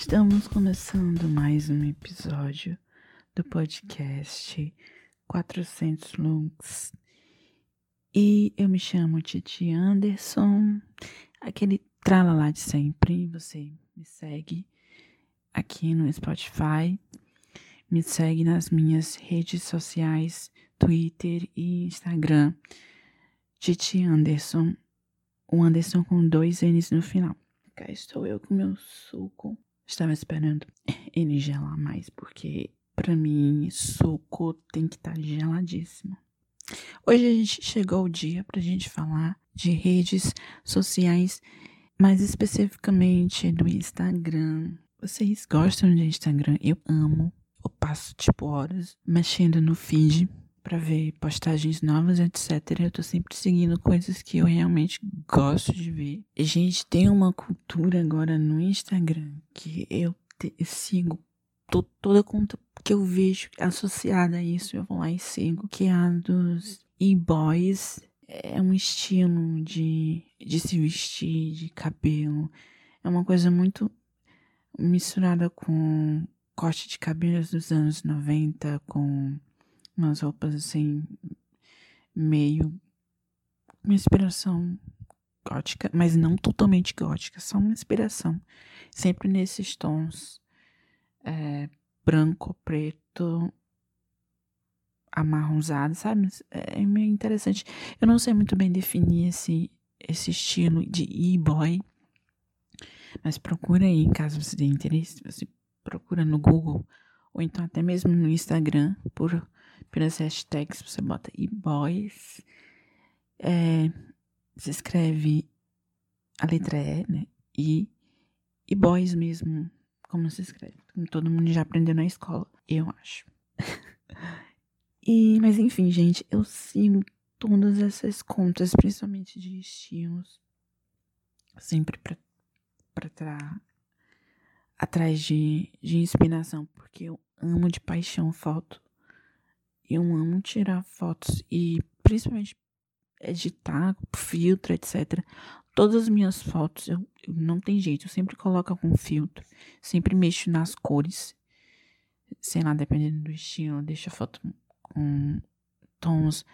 Estamos começando mais um episódio do podcast 400 Looks. E eu me chamo Titi Anderson, aquele trala de sempre. Você me segue aqui no Spotify, me segue nas minhas redes sociais, Twitter e Instagram. Titi Anderson, o Anderson com dois N's no final. Cá estou eu com meu suco Estava esperando ele gelar mais, porque para mim suco tem que estar tá geladíssimo. Hoje a gente chegou o dia pra gente falar de redes sociais, mais especificamente do Instagram. Vocês gostam de Instagram? Eu amo. Eu passo tipo horas mexendo no feed para ver postagens novas, etc. Eu tô sempre seguindo coisas que eu realmente gosto de ver. E, gente, tem uma cultura agora no Instagram que eu, te, eu sigo to, toda conta que eu vejo associada a isso, eu vou lá e sigo, que é a dos e-boys. É um estilo de, de se vestir, de cabelo. É uma coisa muito misturada com corte de cabelos dos anos 90, com umas roupas assim, meio. Uma inspiração gótica, mas não totalmente gótica, só uma inspiração. Sempre nesses tons é, branco, preto, amarronzado, sabe? É, é meio interessante. Eu não sei muito bem definir esse, esse estilo de e-boy, mas procura aí, caso você tenha interesse, você procura no Google ou então até mesmo no Instagram por pelas hashtags, você bota e-boys, é, se escreve a letra E, né? E, e boys mesmo, como se escreve. Como todo mundo já aprendeu na escola, eu acho. e, mas enfim, gente, eu sigo todas essas contas, principalmente de estilos, sempre pra, pra estar atrás de, de inspiração, porque eu amo de paixão foto. Eu amo tirar fotos e principalmente editar, filtro, etc. Todas as minhas fotos, eu, eu, não tem jeito, eu sempre coloco algum filtro, sempre mexo nas cores. Sei lá, dependendo do estilo, deixo a foto com tons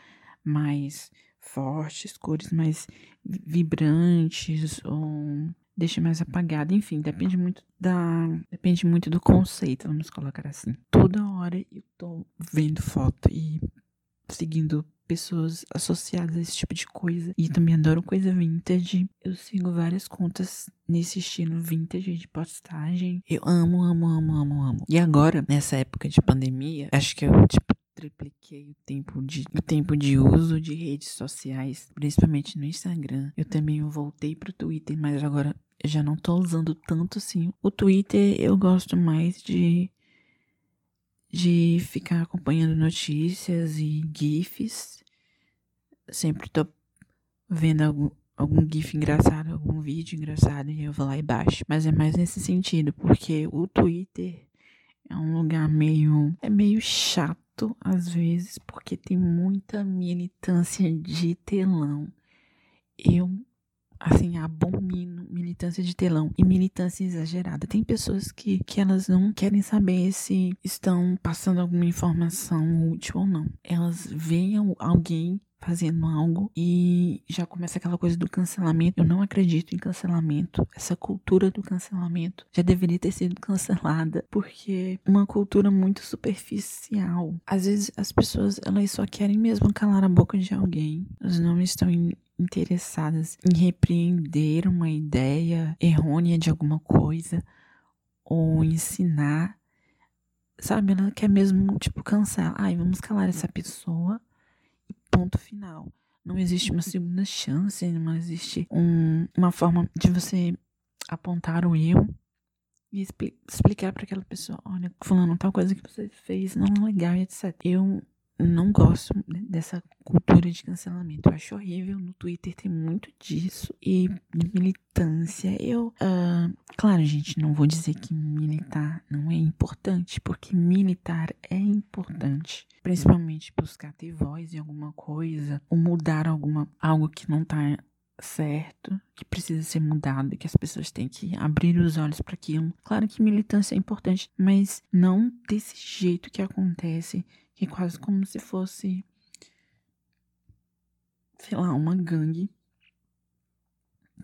mais fortes, cores mais vibrantes ou deixa mais apagada, enfim, depende muito da, depende muito do conceito, vamos colocar assim. Toda hora eu tô vendo foto e seguindo pessoas associadas a esse tipo de coisa. E também adoro coisa vintage. Eu sigo várias contas nesse estilo vintage de postagem. Eu amo, amo, amo, amo, amo. E agora, nessa época de pandemia, acho que eu, tipo, tripliquei o tempo de, o tempo de uso de redes sociais, principalmente no Instagram. Eu também voltei pro Twitter, mas agora já não tô usando tanto assim. O Twitter eu gosto mais de de ficar acompanhando notícias e GIFs. Sempre tô vendo algum, algum GIF engraçado, algum vídeo engraçado e eu vou lá e baixo. Mas é mais nesse sentido, porque o Twitter é um lugar meio. é meio chato às vezes, porque tem muita militância de telão. Eu assim, abomino militância de telão e militância exagerada. Tem pessoas que, que elas não querem saber se estão passando alguma informação útil ou não. Elas veem alguém fazendo algo e já começa aquela coisa do cancelamento. Eu não acredito em cancelamento. Essa cultura do cancelamento já deveria ter sido cancelada porque uma cultura muito superficial. Às vezes as pessoas elas só querem mesmo calar a boca de alguém. Elas não estão interessadas em repreender uma ideia errônea de alguma coisa ou ensinar. Sabe, ela quer mesmo, tipo, cancelar. Ai, vamos calar essa pessoa e ponto final. Não existe uma segunda chance, não existe um, uma forma de você apontar o erro e expli explicar para aquela pessoa: olha, fulano, tal coisa que você fez não é legal, etc. Eu não gosto dessa cultura de cancelamento. Eu acho horrível. No Twitter tem muito disso. E de militância. Eu. Uh, claro, gente, não vou dizer que militar não é importante, porque militar é importante. Principalmente buscar ter voz em alguma coisa, ou mudar alguma, algo que não tá certo, que precisa ser mudado, que as pessoas têm que abrir os olhos para aquilo. Claro que militância é importante, mas não desse jeito que acontece, que é quase como se fosse, sei lá, uma gangue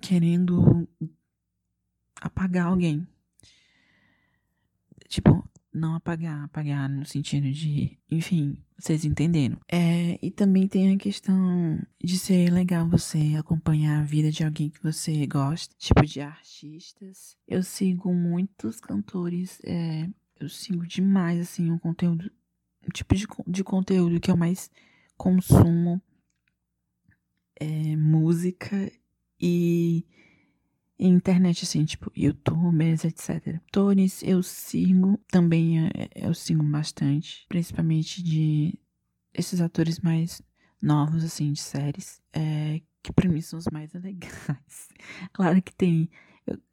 querendo apagar alguém. Tipo, não apagar, apagar no sentido de, enfim, vocês entenderam. É, e também tem a questão de ser legal você acompanhar a vida de alguém que você gosta, tipo de artistas. Eu sigo muitos cantores, é, eu sigo demais, assim, o conteúdo, tipo de, de conteúdo que eu mais consumo é música e internet, assim, tipo, youtubers, etc. Atores eu sigo, também é, eu sigo bastante, principalmente de esses atores mais novos, assim, de séries, é, que pra mim são os mais legais. claro que tem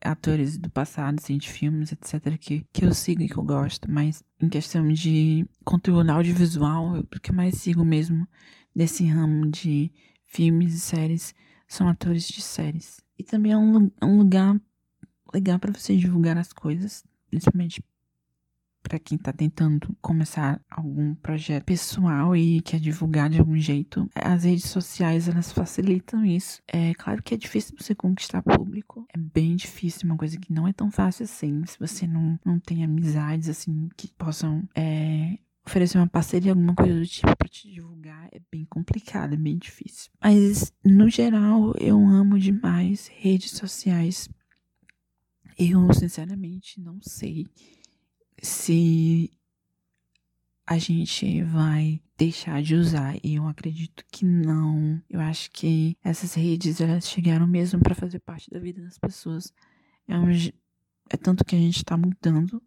atores do passado, assim, de filmes, etc., que, que eu sigo e que eu gosto, mas em questão de conteúdo audiovisual, o que eu mais sigo mesmo desse ramo de filmes e séries são atores de séries. E também é um, é um lugar legal para você divulgar as coisas, principalmente para quem tá tentando começar algum projeto pessoal e quer divulgar de algum jeito. As redes sociais, elas facilitam isso. É claro que é difícil você conquistar público. É bem difícil, uma coisa que não é tão fácil assim. Se você não, não tem amizades, assim, que possam é, oferecer uma parceria, alguma coisa do tipo para te divulgar é bem complicado, é bem difícil. Mas no geral, eu amo demais redes sociais. Eu sinceramente não sei se a gente vai deixar de usar. E eu acredito que não. Eu acho que essas redes elas chegaram mesmo para fazer parte da vida das pessoas. É, um, é tanto que a gente está mudando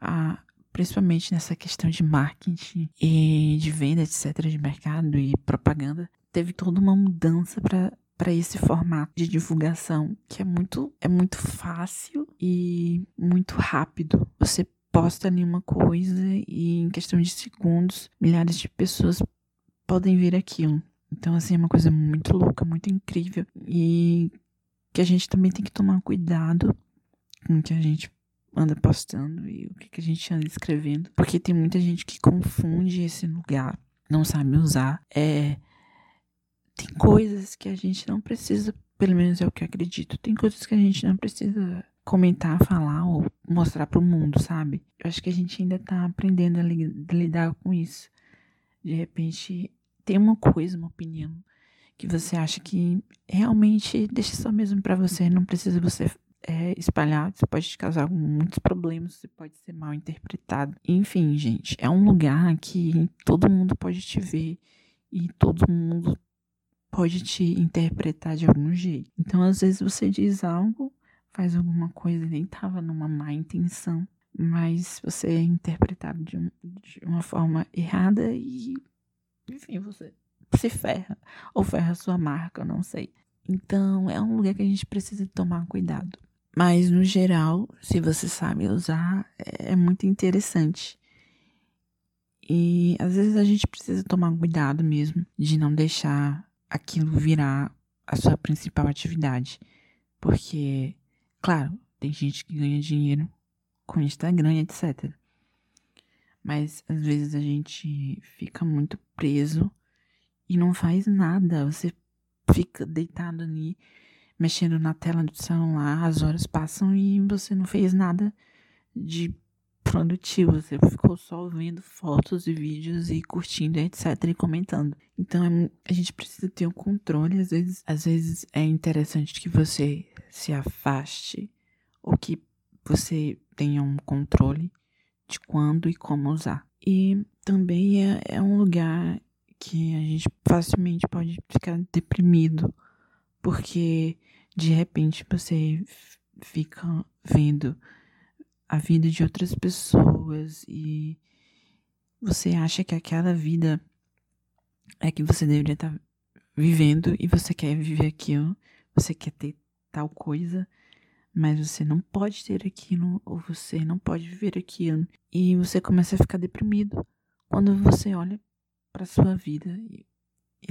a, principalmente nessa questão de marketing e de venda, etc., de mercado e propaganda, teve toda uma mudança para para esse formato de divulgação que é muito é muito fácil e muito rápido. Você posta ali uma coisa e em questão de segundos milhares de pessoas podem ver aquilo. Então assim é uma coisa muito louca, muito incrível e que a gente também tem que tomar cuidado com o que a gente anda postando e o que, que a gente anda escrevendo. Porque tem muita gente que confunde esse lugar, não sabe usar. É. Tem coisas que a gente não precisa, pelo menos é o que eu acredito, tem coisas que a gente não precisa comentar, falar ou mostrar para o mundo, sabe? Eu acho que a gente ainda tá aprendendo a lidar com isso. De repente, tem uma coisa, uma opinião que você acha que realmente deixa só mesmo para você, não precisa você é, espalhar, você pode te causar muitos problemas, você pode ser mal interpretado. Enfim, gente, é um lugar que todo mundo pode te ver e todo mundo pode te interpretar de algum jeito. Então, às vezes você diz algo, faz alguma coisa, nem tava numa má intenção, mas você é interpretado de, um, de uma forma errada e, enfim, você se ferra ou ferra sua marca, eu não sei. Então, é um lugar que a gente precisa tomar cuidado. Mas no geral, se você sabe usar, é muito interessante. E às vezes a gente precisa tomar cuidado mesmo de não deixar aquilo virar a sua principal atividade. Porque, claro, tem gente que ganha dinheiro com Instagram, etc. Mas às vezes a gente fica muito preso e não faz nada. Você fica deitado ali mexendo na tela do celular, as horas passam e você não fez nada de produtivo, você ficou só vendo fotos e vídeos e curtindo, etc, e comentando. Então é a gente precisa ter um controle, às vezes, às vezes é interessante que você se afaste ou que você tenha um controle de quando e como usar. E também é, é um lugar que a gente facilmente pode ficar deprimido porque de repente você fica vendo a vida de outras pessoas e você acha que aquela vida é que você deveria estar tá vivendo e você quer viver aquilo, você quer ter tal coisa, mas você não pode ter aquilo ou você não pode viver aquilo e você começa a ficar deprimido quando você olha para sua vida e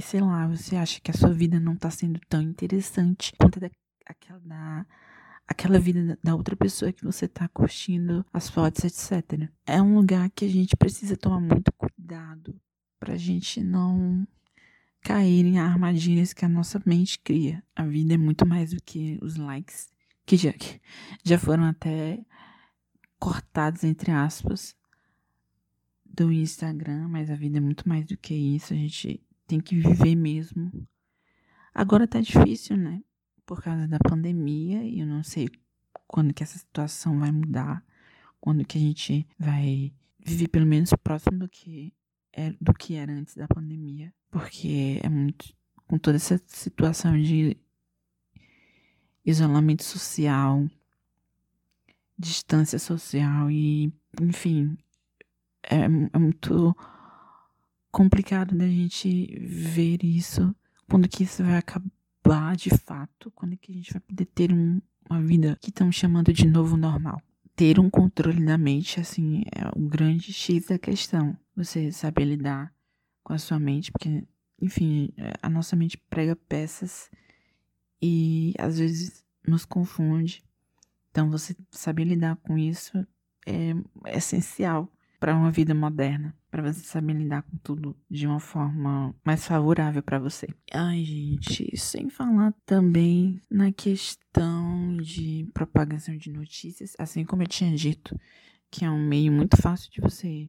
sei lá, você acha que a sua vida não tá sendo tão interessante quanto da, aquela, da, aquela vida da outra pessoa que você tá curtindo as fotos, etc. É um lugar que a gente precisa tomar muito cuidado pra gente não cair em armadilhas que a nossa mente cria. A vida é muito mais do que os likes, que já, já foram até cortados, entre aspas, do Instagram, mas a vida é muito mais do que isso. A gente tem que viver mesmo. Agora tá difícil, né? Por causa da pandemia, e eu não sei quando que essa situação vai mudar, quando que a gente vai viver pelo menos próximo do que do que era antes da pandemia, porque é muito com toda essa situação de isolamento social, distância social e, enfim, é, é muito complicado da gente ver isso, quando que isso vai acabar de fato, quando que a gente vai poder ter um, uma vida que estão chamando de novo normal. Ter um controle da mente, assim, é o grande X da questão. Você saber lidar com a sua mente, porque, enfim, a nossa mente prega peças e às vezes nos confunde. Então, você saber lidar com isso é, é essencial para uma vida moderna, para você saber lidar com tudo de uma forma mais favorável para você. Ai, gente, sem falar também na questão de propagação de notícias, assim como eu tinha dito, que é um meio muito fácil de você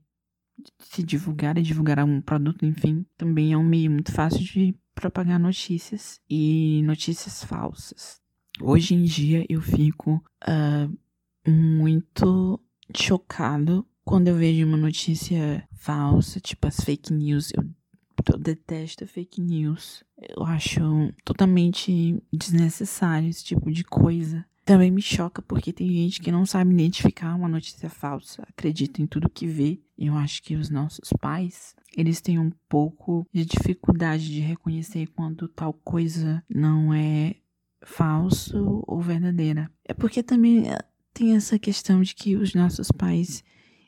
se divulgar e divulgar um produto, enfim, também é um meio muito fácil de propagar notícias e notícias falsas. Hoje em dia eu fico uh, muito chocado quando eu vejo uma notícia falsa, tipo as fake news, eu, eu detesto fake news. Eu acho totalmente desnecessário esse tipo de coisa. Também me choca porque tem gente que não sabe identificar uma notícia falsa, acredita em tudo que vê. Eu acho que os nossos pais, eles têm um pouco de dificuldade de reconhecer quando tal coisa não é falso ou verdadeira. É porque também eh, tem essa questão de que os nossos pais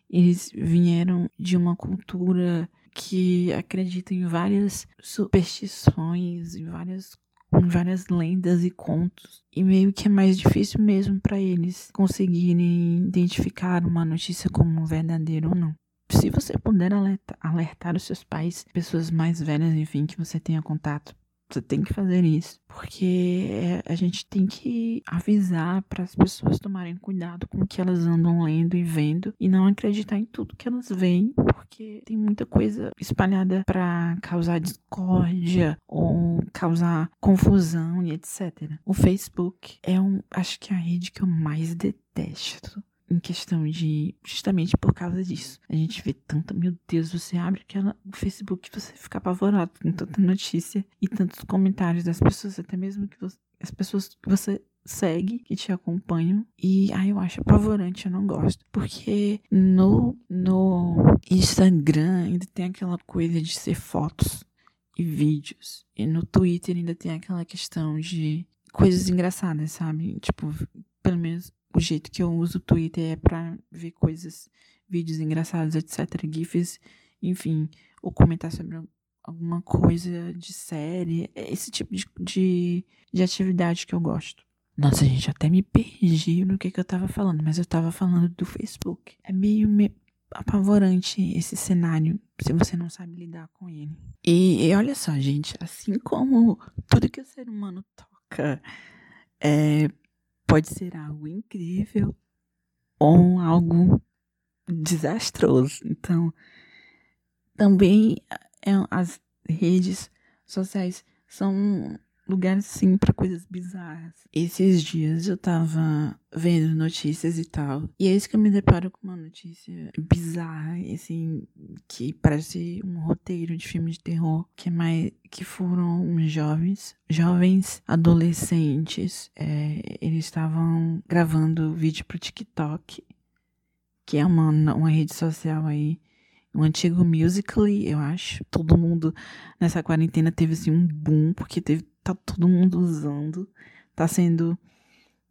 eles vieram de uma cultura que acredita em várias superstições, em várias, em várias lendas e contos. E meio que é mais difícil mesmo para eles conseguirem identificar uma notícia como verdadeira ou não. Se você puder alertar, alertar os seus pais, pessoas mais velhas, enfim, que você tenha contato, você tem que fazer isso, porque a gente tem que avisar para as pessoas tomarem cuidado com o que elas andam lendo e vendo e não acreditar em tudo que elas veem, porque tem muita coisa espalhada para causar discórdia ou causar confusão e etc. O Facebook é um, acho que é a rede que eu mais detesto em questão de. Justamente por causa disso. A gente vê tanta. Meu Deus, você abre aquela, o Facebook você fica apavorado com tanta notícia e tantos comentários das pessoas, até mesmo que você, as pessoas que você segue, que te acompanham. E aí eu acho apavorante, eu não gosto. Porque no, no Instagram ainda tem aquela coisa de ser fotos e vídeos. E no Twitter ainda tem aquela questão de coisas engraçadas, sabe? Tipo, pelo menos o jeito que eu uso o Twitter é para ver coisas, vídeos engraçados, etc, gifs, enfim, ou comentar sobre alguma coisa de série, é esse tipo de, de, de atividade que eu gosto. Nossa, gente, até me perdi no que, que eu tava falando, mas eu tava falando do Facebook. É meio, meio apavorante esse cenário, se você não sabe lidar com ele. E, e olha só, gente, assim como tudo que o ser humano toca é, pode ser algo incrível ou algo desastroso. Então, também é, as redes sociais são lugares sim para coisas bizarras. Esses dias eu tava vendo notícias e tal, e é isso que eu me deparo com uma notícia bizarra, assim, que parece um roteiro de filme de terror, que é mais que foram uns jovens, jovens adolescentes, é, eles estavam gravando vídeo pro TikTok, que é uma, uma rede social aí um antigo Musical.ly, eu acho. Todo mundo nessa quarentena teve assim um boom, porque teve, tá todo mundo usando. Tá sendo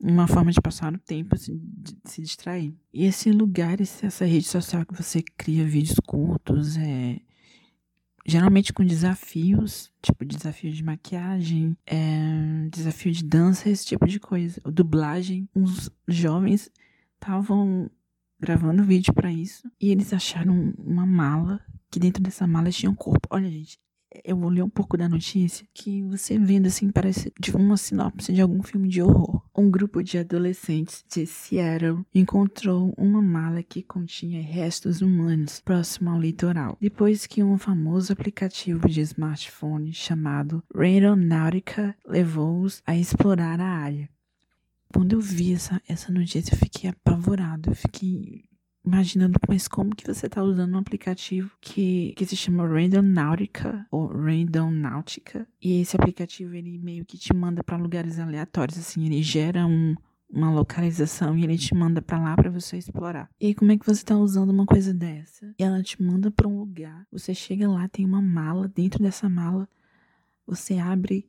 uma forma de passar o tempo, assim, de se distrair. E esse lugar, essa rede social que você cria vídeos curtos, é, geralmente com desafios, tipo desafio de maquiagem, é, desafio de dança, esse tipo de coisa. Dublagem, uns jovens estavam gravando vídeo para isso e eles acharam uma mala que dentro dessa mala tinha um corpo. Olha, gente, eu vou ler um pouco da notícia que você vendo assim parece de uma sinopse de algum filme de horror. Um grupo de adolescentes de Seattle encontrou uma mala que continha restos humanos próximo ao litoral, depois que um famoso aplicativo de smartphone chamado Radionautica levou-os a explorar a área. Quando eu vi essa, essa notícia, eu fiquei apavorado. Eu fiquei imaginando, mas como que você está usando um aplicativo que, que se chama Random Nautica ou Random Nautica e esse aplicativo ele meio que te manda para lugares aleatórios, assim, ele gera um, uma localização e ele te manda para lá para você explorar. E como é que você está usando uma coisa dessa? E ela te manda para um lugar, você chega lá, tem uma mala, dentro dessa mala você abre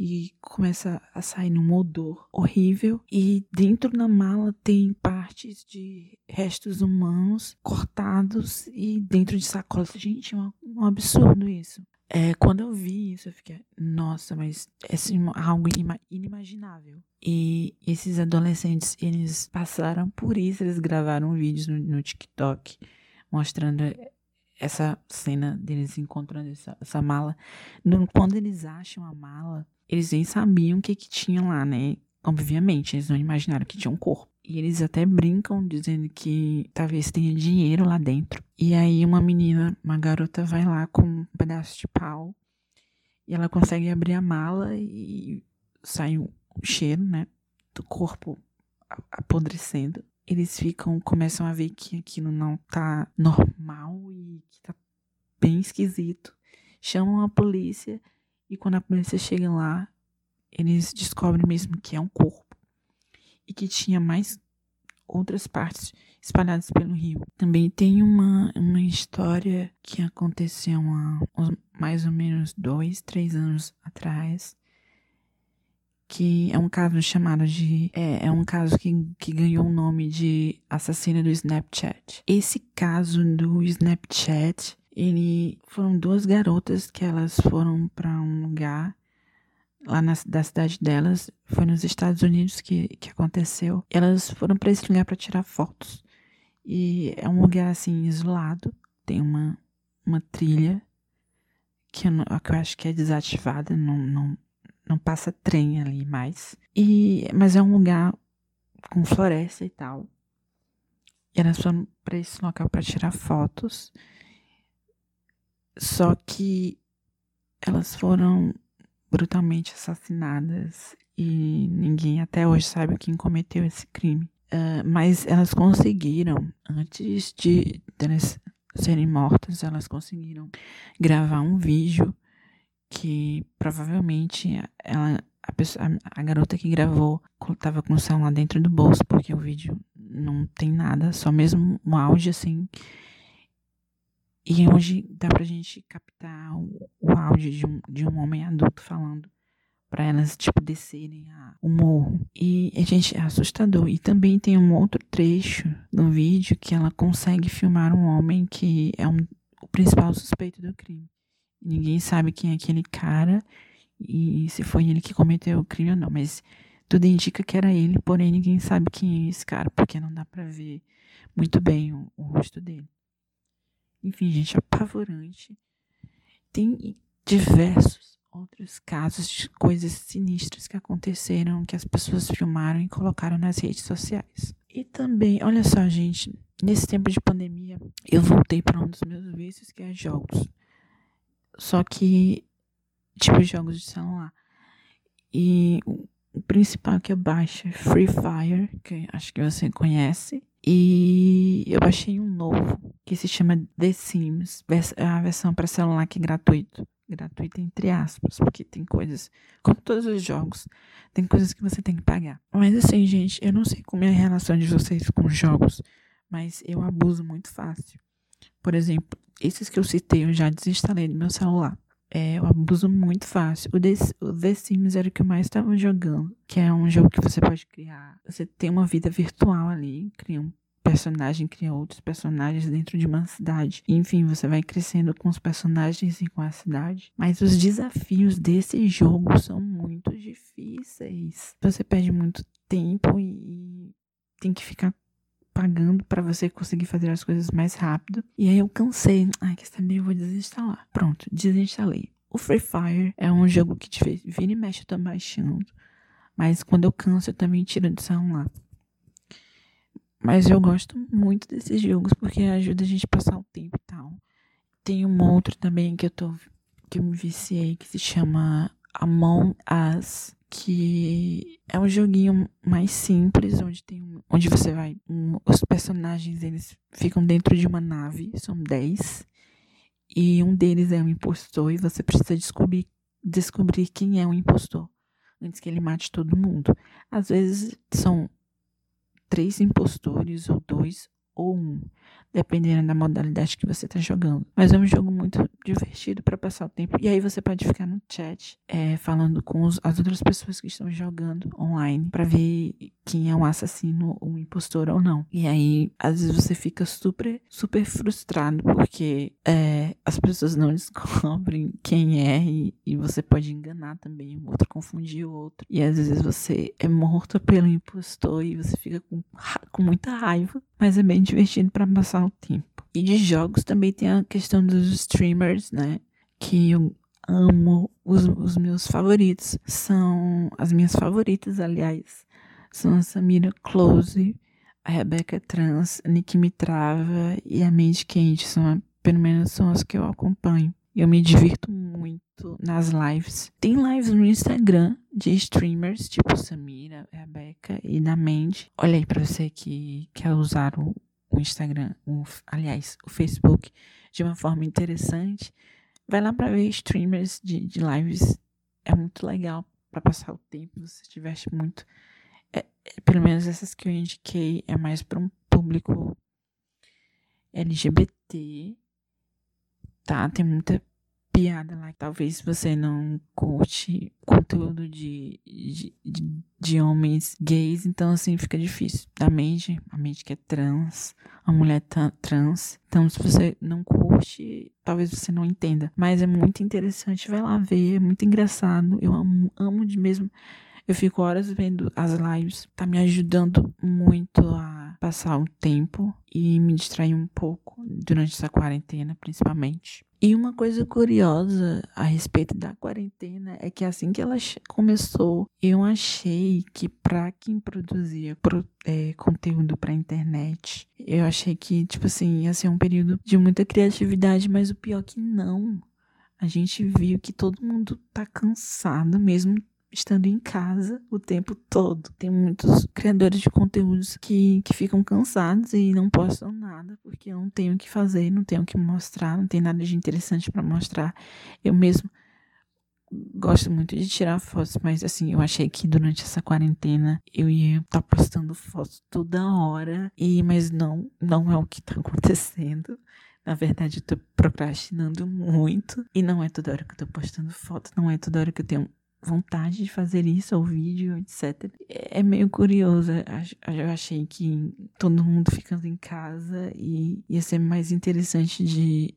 e começa a sair num odor horrível. E dentro da mala tem partes de restos humanos cortados e dentro de sacolas. Gente, é um, um absurdo isso. É, quando eu vi isso, eu fiquei, nossa, mas é assim, algo inimaginável. E esses adolescentes, eles passaram por isso, eles gravaram vídeos no, no TikTok mostrando essa cena deles encontrando essa, essa mala. Quando eles acham a mala, eles nem sabiam o que, que tinha lá, né? Obviamente, eles não imaginaram que tinha um corpo. E eles até brincam dizendo que talvez tenha dinheiro lá dentro. E aí uma menina, uma garota, vai lá com um pedaço de pau e ela consegue abrir a mala e sai o cheiro, né? Do corpo apodrecendo. Eles ficam, começam a ver que aquilo não tá normal e que tá bem esquisito. Chamam a polícia e quando a polícia chega lá, eles descobrem mesmo que é um corpo e que tinha mais outras partes espalhadas pelo rio. Também tem uma, uma história que aconteceu há mais ou menos dois, três anos atrás, que é um caso chamado de. É, é um caso que, que ganhou o nome de assassino do Snapchat. Esse caso do Snapchat ele foram duas garotas que elas foram para um lugar lá na da cidade delas, foi nos Estados Unidos que, que aconteceu. Elas foram para esse lugar para tirar fotos. E é um lugar assim isolado, tem uma uma trilha que eu, não, que eu acho que é desativada, não, não, não passa trem ali mais. E mas é um lugar com floresta e tal. E elas foram para esse local para tirar fotos. Só que elas foram brutalmente assassinadas e ninguém até hoje sabe quem cometeu esse crime. Uh, mas elas conseguiram, antes de elas serem mortas, elas conseguiram gravar um vídeo que provavelmente ela, a, pessoa, a, garota que gravou estava com o celular dentro do bolso, porque o vídeo não tem nada, só mesmo um áudio assim e hoje dá pra gente captar o, o áudio de um, de um homem adulto falando para elas, tipo, descerem a, o morro. E, a gente, é assustador. E também tem um outro trecho no vídeo que ela consegue filmar um homem que é um, o principal suspeito do crime. Ninguém sabe quem é aquele cara e se foi ele que cometeu o crime ou não, mas tudo indica que era ele, porém ninguém sabe quem é esse cara, porque não dá para ver muito bem o, o rosto dele. Enfim, gente, apavorante. Tem diversos outros casos de coisas sinistras que aconteceram, que as pessoas filmaram e colocaram nas redes sociais. E também, olha só, gente, nesse tempo de pandemia, eu voltei para um dos meus vícios, que é jogos. Só que, tipo, jogos de celular. E o principal que eu baixo é Free Fire, que acho que você conhece. E eu baixei um novo que se chama The Sims, a versão para celular que é gratuito. Gratuito entre aspas, porque tem coisas, como todos os jogos, tem coisas que você tem que pagar. Mas assim, gente, eu não sei como é a relação de vocês com jogos, mas eu abuso muito fácil. Por exemplo, esses que eu citei eu já desinstalei do meu celular. É, eu abuso muito fácil. O The, o The Sims era o que eu mais estava jogando, que é um jogo que você pode criar. Você tem uma vida virtual ali, cria um personagem cria outros personagens dentro de uma cidade. Enfim, você vai crescendo com os personagens e com a cidade. Mas os desafios desse jogo são muito difíceis. Você perde muito tempo e tem que ficar pagando para você conseguir fazer as coisas mais rápido. E aí eu cansei. Ai, quer saber? Eu vou desinstalar. Pronto, desinstalei. O Free Fire é um jogo que te fez, vira e mexe eu tô baixando. Mas quando eu canso, eu também tiro do celular. Mas eu gosto muito desses jogos porque ajuda a gente a passar o tempo e tal. Tem um outro também que eu tô que eu me viciei que se chama Among Us que é um joguinho mais simples, onde tem onde você vai. Um, os personagens eles ficam dentro de uma nave, são 10. E um deles é um impostor, e você precisa descobrir, descobrir quem é o impostor antes que ele mate todo mundo. Às vezes são três impostores, ou dois, ou um dependendo da modalidade que você está jogando. Mas é um jogo muito divertido para passar o tempo. E aí você pode ficar no chat é, falando com os, as outras pessoas que estão jogando online para ver quem é um assassino, um impostor ou não. E aí, às vezes você fica super, super frustrado porque é, as pessoas não descobrem quem é e, e você pode enganar também o outro, confundir o outro. E às vezes você é morto pelo impostor e você fica com, com muita raiva. Mas é bem divertido para passar o tempo. E de jogos também tem a questão dos streamers, né? Que eu amo. Os, os meus favoritos são. As minhas favoritas, aliás, são a Samira Close, a Rebecca Trans, a Nick Mitrava e a Mente Quente. São, pelo menos são as que eu acompanho. Eu me divirto muito nas lives. Tem lives no Instagram de streamers, tipo Samira, Rebecca e da Mandy. Olha aí pra você que quer usar o, o Instagram, o, aliás, o Facebook, de uma forma interessante, vai lá para ver streamers de, de lives. É muito legal para passar o tempo. Você diverte muito. É, é, pelo menos essas que eu indiquei é mais para um público LGBT. Tá? Tem muita piada lá. Talvez você não curte conteúdo de, de, de, de, homens gays, então assim fica difícil. Da mente, a mente que é trans, a mulher trans. Então, se você não curte, talvez você não entenda. Mas é muito interessante, vai lá ver, é muito engraçado. Eu amo, amo de mesmo. Eu fico horas vendo as lives, tá me ajudando muito a passar o tempo e me distrair um pouco durante essa quarentena, principalmente. E uma coisa curiosa a respeito da quarentena é que assim que ela começou, eu achei que para quem produzia pro, é, conteúdo para internet, eu achei que, tipo assim, ia ser um período de muita criatividade, mas o pior é que não. A gente viu que todo mundo tá cansado, mesmo estando em casa o tempo todo. Tem muitos criadores de conteúdos que, que ficam cansados e não postam nada porque não tem o que fazer, não tem o que mostrar, não tem nada de interessante para mostrar. Eu mesmo gosto muito de tirar fotos, mas assim, eu achei que durante essa quarentena eu ia estar tá postando fotos toda hora, e mas não, não é o que tá acontecendo. Na verdade, eu tô procrastinando muito. E não é toda hora que eu tô postando foto, não é toda hora que eu tenho vontade de fazer isso, ou vídeo, etc. É meio curioso. Eu achei que todo mundo ficando em casa e ia ser mais interessante de,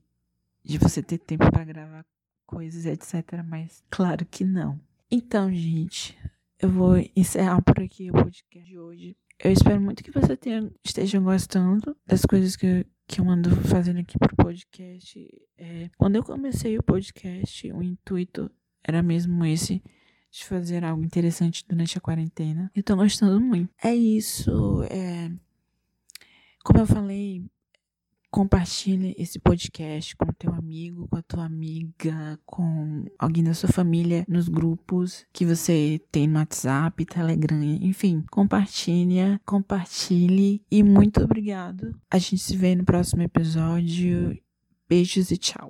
de você ter tempo para gravar coisas, etc. Mas claro que não. Então, gente, eu vou encerrar por aqui o podcast de hoje. Eu espero muito que você tenha, esteja gostando das coisas que, que eu ando fazendo aqui pro podcast. É, quando eu comecei o podcast, o intuito era mesmo esse de fazer algo interessante durante a quarentena. Eu tô gostando muito. É isso. É... Como eu falei, compartilhe esse podcast com teu amigo, com a tua amiga, com alguém da sua família, nos grupos que você tem no WhatsApp, Telegram, enfim, compartilha, compartilhe e muito obrigado. A gente se vê no próximo episódio. Beijos e tchau.